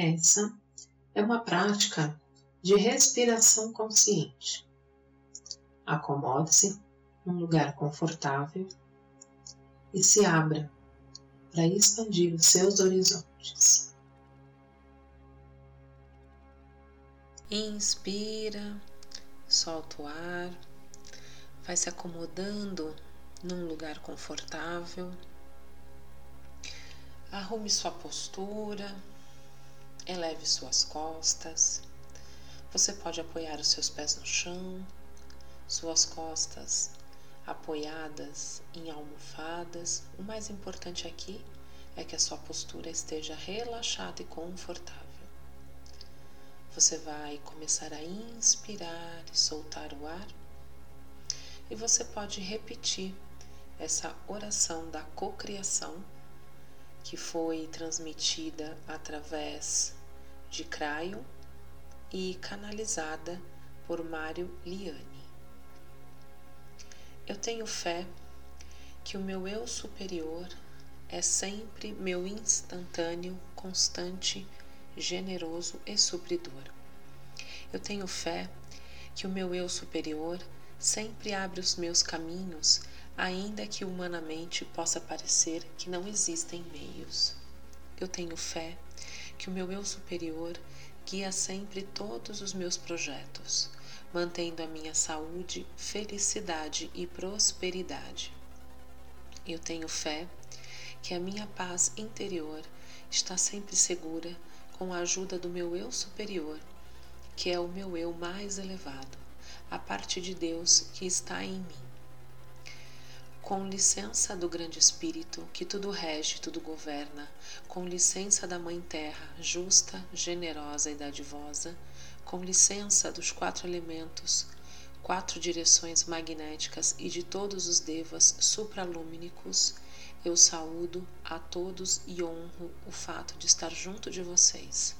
Essa é uma prática de respiração consciente. Acomode-se num lugar confortável e se abra para expandir os seus horizontes. Inspira, solta o ar, vai se acomodando num lugar confortável. Arrume sua postura, eleve suas costas. Você pode apoiar os seus pés no chão, suas costas apoiadas em almofadas. O mais importante aqui é que a sua postura esteja relaxada e confortável. Você vai começar a inspirar e soltar o ar, e você pode repetir essa oração da cocriação que foi transmitida através de Craio e canalizada por Mário Liane. Eu tenho fé que o meu eu superior é sempre meu instantâneo, constante, generoso e supridor. Eu tenho fé que o meu eu superior sempre abre os meus caminhos, ainda que humanamente possa parecer que não existem meios. Eu tenho fé que o meu eu superior guia sempre todos os meus projetos mantendo a minha saúde, felicidade e prosperidade. Eu tenho fé que a minha paz interior está sempre segura com a ajuda do meu eu superior, que é o meu eu mais elevado, a parte de Deus que está em mim. Com licença do Grande Espírito, que tudo rege, tudo governa, com licença da Mãe Terra, justa, generosa e dadivosa, com licença dos quatro elementos, quatro direções magnéticas e de todos os devas supralumínicos, eu saúdo a todos e honro o fato de estar junto de vocês.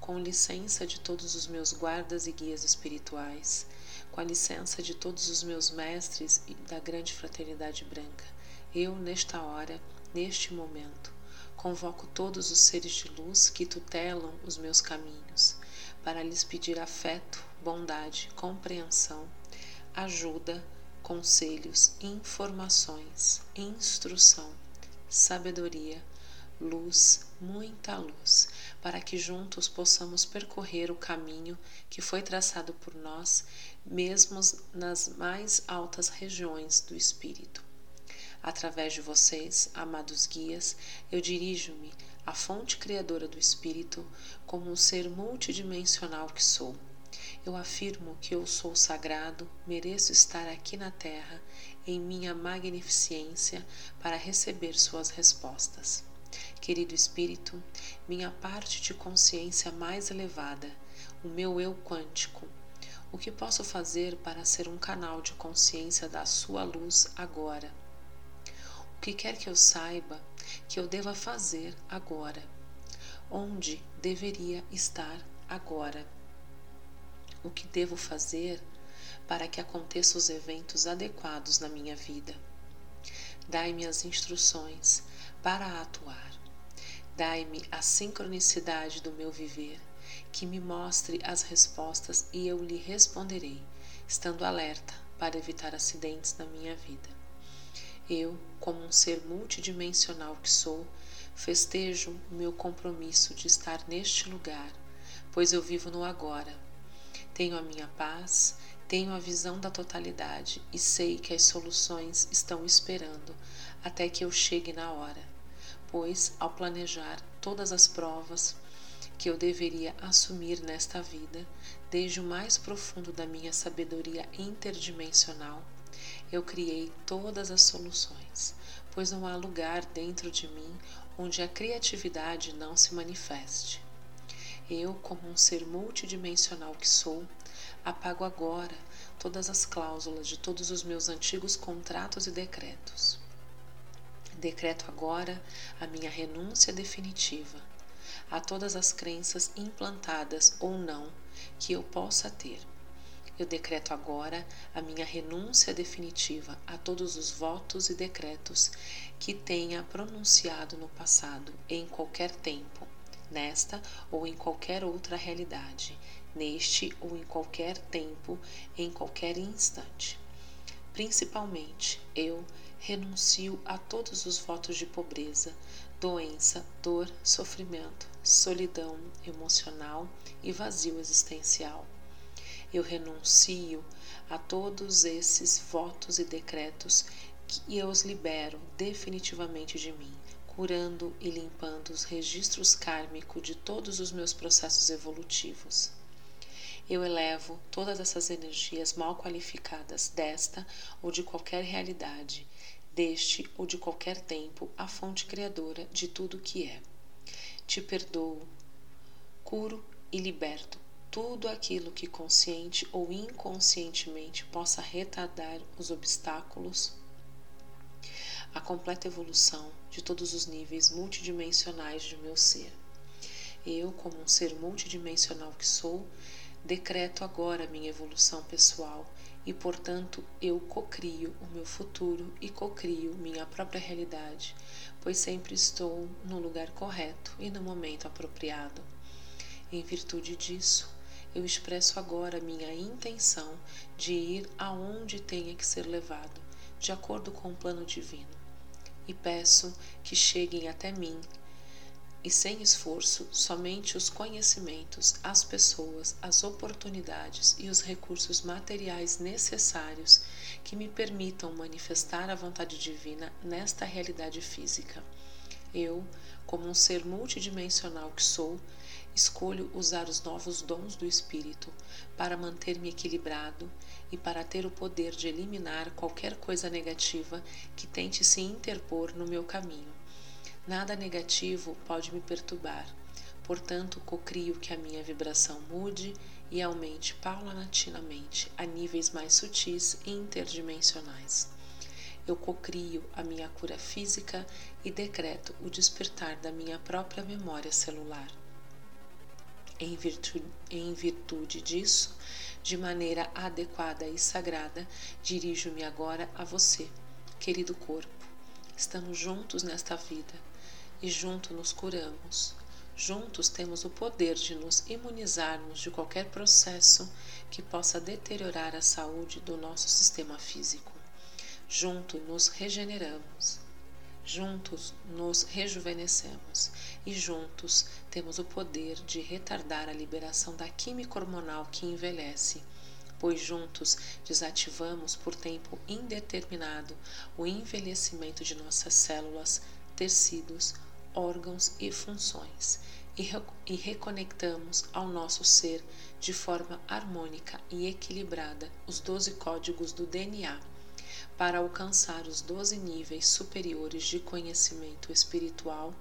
Com licença de todos os meus guardas e guias espirituais, com a licença de todos os meus mestres e da grande fraternidade branca, eu, nesta hora, neste momento, convoco todos os seres de luz que tutelam os meus caminhos para lhes pedir afeto, bondade, compreensão, ajuda, conselhos, informações, instrução, sabedoria, luz, muita luz, para que juntos possamos percorrer o caminho que foi traçado por nós, mesmo nas mais altas regiões do espírito. Através de vocês, amados guias, eu dirijo-me a fonte criadora do espírito, como um ser multidimensional que sou. Eu afirmo que eu sou sagrado, mereço estar aqui na Terra em minha magnificência para receber suas respostas. Querido Espírito, minha parte de consciência mais elevada, o meu eu quântico, o que posso fazer para ser um canal de consciência da Sua luz agora? O que quer que eu saiba, que eu deva fazer agora, onde deveria estar agora, o que devo fazer para que aconteçam os eventos adequados na minha vida. Dai-me as instruções para atuar. Dai-me a sincronicidade do meu viver, que me mostre as respostas e eu lhe responderei, estando alerta para evitar acidentes na minha vida. Eu, como um ser multidimensional que sou, festejo o meu compromisso de estar neste lugar, pois eu vivo no agora. Tenho a minha paz, tenho a visão da totalidade e sei que as soluções estão esperando até que eu chegue na hora, pois, ao planejar todas as provas que eu deveria assumir nesta vida, desde o mais profundo da minha sabedoria interdimensional, eu criei todas as soluções, pois não há lugar dentro de mim onde a criatividade não se manifeste. Eu, como um ser multidimensional que sou, apago agora todas as cláusulas de todos os meus antigos contratos e decretos. Decreto agora a minha renúncia definitiva a todas as crenças implantadas ou não que eu possa ter eu decreto agora a minha renúncia definitiva a todos os votos e decretos que tenha pronunciado no passado em qualquer tempo, nesta ou em qualquer outra realidade, neste ou em qualquer tempo, em qualquer instante. Principalmente, eu renuncio a todos os votos de pobreza, doença, dor, sofrimento, solidão emocional e vazio existencial. Eu renuncio a todos esses votos e decretos e eu os libero definitivamente de mim, curando e limpando os registros kármicos de todos os meus processos evolutivos. Eu elevo todas essas energias mal qualificadas desta ou de qualquer realidade deste ou de qualquer tempo a fonte criadora de tudo o que é. Te perdoo, curo e liberto tudo aquilo que consciente ou inconscientemente possa retardar os obstáculos a completa evolução de todos os níveis multidimensionais de meu ser. Eu, como um ser multidimensional que sou, decreto agora minha evolução pessoal e, portanto, eu cocrio o meu futuro e cocrio minha própria realidade, pois sempre estou no lugar correto e no momento apropriado. Em virtude disso, eu expresso agora minha intenção de ir aonde tenha que ser levado, de acordo com o plano divino, e peço que cheguem até mim e sem esforço, somente os conhecimentos, as pessoas, as oportunidades e os recursos materiais necessários que me permitam manifestar a vontade divina nesta realidade física. Eu, como um ser multidimensional que sou, escolho usar os novos dons do Espírito para manter-me equilibrado e para ter o poder de eliminar qualquer coisa negativa que tente se interpor no meu caminho Nada negativo pode me perturbar. Portanto, cocrio que a minha vibração mude e aumente paulatinamente a níveis mais sutis e interdimensionais. Eu cocrio a minha cura física e decreto o despertar da minha própria memória celular. Em virtude, em virtude disso, de maneira adequada e sagrada, dirijo-me agora a você, querido corpo. Estamos juntos nesta vida e juntos nos curamos. Juntos temos o poder de nos imunizarmos de qualquer processo que possa deteriorar a saúde do nosso sistema físico. Juntos nos regeneramos. Juntos nos rejuvenescemos e juntos temos o poder de retardar a liberação da química hormonal que envelhece, pois juntos desativamos por tempo indeterminado o envelhecimento de nossas células, tecidos, órgãos e funções e, e reconectamos ao nosso ser de forma harmônica e equilibrada os 12 códigos do DNA para alcançar os 12 níveis superiores de conhecimento espiritual,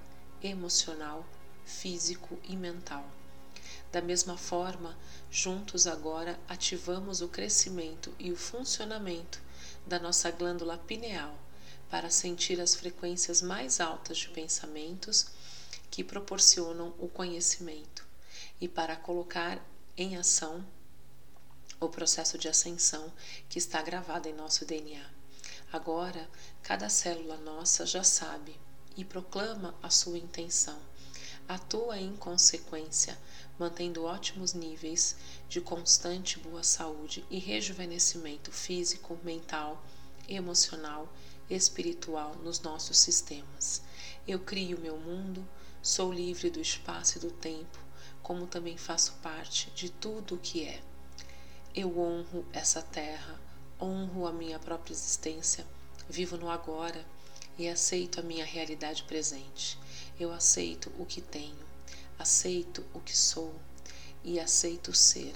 emocional, físico e mental. Da mesma forma, juntos agora ativamos o crescimento e o funcionamento da nossa glândula pineal para sentir as frequências mais altas de pensamentos que proporcionam o conhecimento e para colocar em ação o processo de ascensão que está gravado em nosso DNA. Agora, cada célula nossa já sabe e proclama a sua intenção. Atua em consequência, mantendo ótimos níveis de constante boa saúde e rejuvenescimento físico, mental, emocional espiritual nos nossos sistemas. Eu crio meu mundo, sou livre do espaço e do tempo, como também faço parte de tudo o que é. Eu honro essa terra, honro a minha própria existência, vivo no agora e aceito a minha realidade presente. Eu aceito o que tenho, aceito o que sou e aceito ser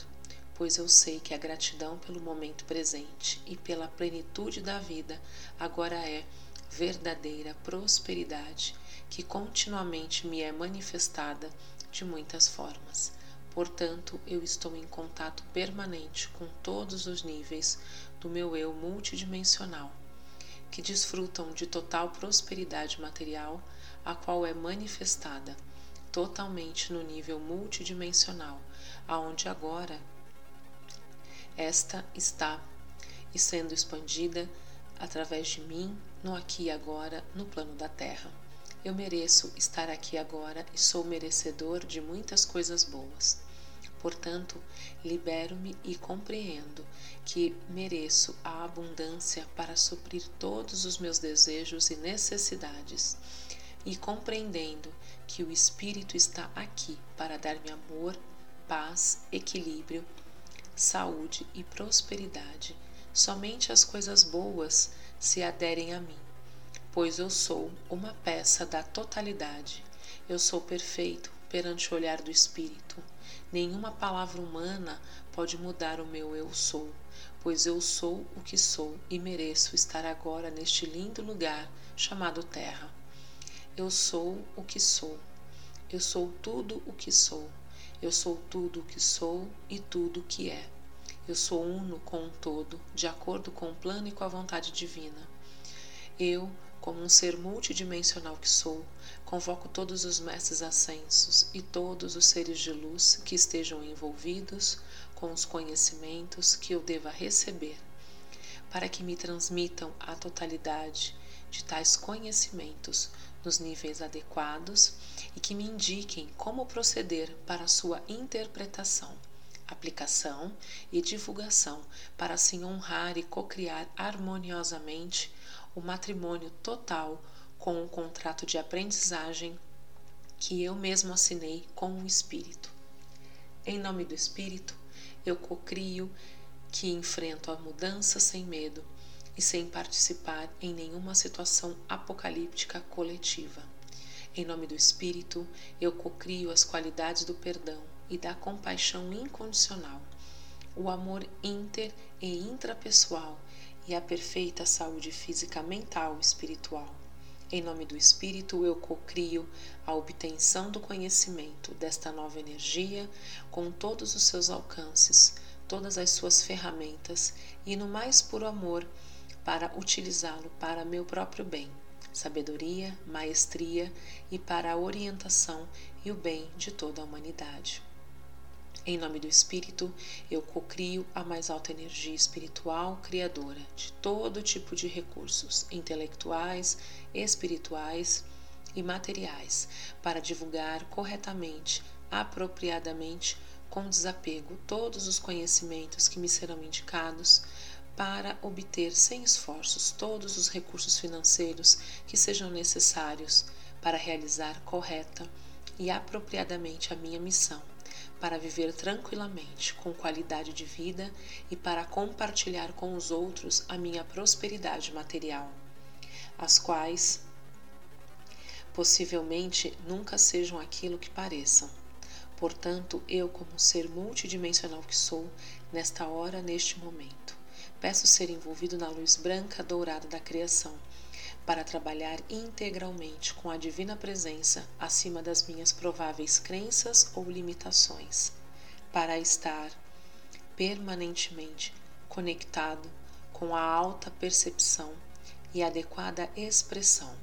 pois eu sei que a gratidão pelo momento presente e pela plenitude da vida agora é verdadeira prosperidade que continuamente me é manifestada de muitas formas. Portanto, eu estou em contato permanente com todos os níveis do meu eu multidimensional, que desfrutam de total prosperidade material, a qual é manifestada totalmente no nível multidimensional, aonde agora esta está e sendo expandida através de mim, no aqui e agora, no plano da Terra. Eu mereço estar aqui agora e sou merecedor de muitas coisas boas. Portanto, libero-me e compreendo que mereço a abundância para suprir todos os meus desejos e necessidades. E compreendendo que o Espírito está aqui para dar-me amor, paz, equilíbrio, saúde e prosperidade, somente as coisas boas se aderem a mim, pois eu sou uma peça da totalidade. Eu sou perfeito perante o olhar do Espírito. Nenhuma palavra humana pode mudar o meu eu sou, pois eu sou o que sou e mereço estar agora neste lindo lugar chamado Terra. Eu sou o que sou. Eu sou tudo o que sou. Eu sou tudo o que sou e tudo o que é. Eu sou uno com o todo, de acordo com o plano e com a vontade divina. Eu como um ser multidimensional que sou, convoco todos os mestres ascensos e todos os seres de luz que estejam envolvidos com os conhecimentos que eu deva receber, para que me transmitam a totalidade de tais conhecimentos nos níveis adequados e que me indiquem como proceder para sua interpretação, aplicação e divulgação, para assim honrar e cocriar harmoniosamente o matrimônio total com o contrato de aprendizagem que eu mesmo assinei com o Espírito. Em nome do Espírito, eu cocrio que enfrento a mudança sem medo e sem participar em nenhuma situação apocalíptica coletiva. Em nome do Espírito, eu cocrio as qualidades do perdão e da compaixão incondicional, o amor inter e intrapessoal e a perfeita saúde física, mental e espiritual. Em nome do Espírito, eu cocrio a obtenção do conhecimento desta nova energia com todos os seus alcances, todas as suas ferramentas e no mais puro amor para utilizá-lo para meu próprio bem, sabedoria, maestria e para a orientação e o bem de toda a humanidade. Em nome do Espírito, eu cocrio a mais alta energia espiritual criadora de todo tipo de recursos intelectuais, espirituais e materiais para divulgar corretamente, apropriadamente, com desapego, todos os conhecimentos que me serão indicados para obter sem esforços todos os recursos financeiros que sejam necessários para realizar correta e apropriadamente a minha missão para viver tranquilamente, com qualidade de vida e para compartilhar com os outros a minha prosperidade material, as quais possivelmente nunca sejam aquilo que pareçam. Portanto, eu, como ser multidimensional que sou, nesta hora, neste momento, peço ser envolvido na luz branca dourada da criação para trabalhar integralmente com a divina presença acima das minhas prováveis crenças ou limitações, para estar permanentemente conectado com a alta percepção e adequada expressão,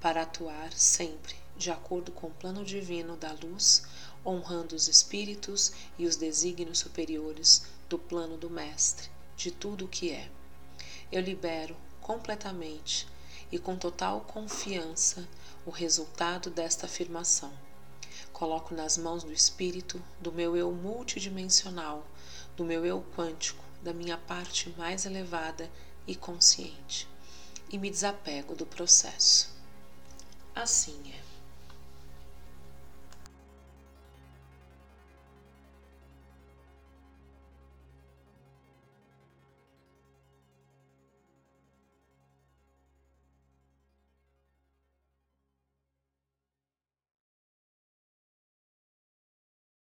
para atuar sempre de acordo com o plano divino da luz, honrando os espíritos e os desígnios superiores do plano do Mestre, de tudo o que é. Eu libero completamente e com total confiança o resultado desta afirmação. Coloco nas mãos do Espírito, do meu eu multidimensional, do meu eu quântico, da minha parte mais elevada e consciente, e me desapego do processo. Assim é.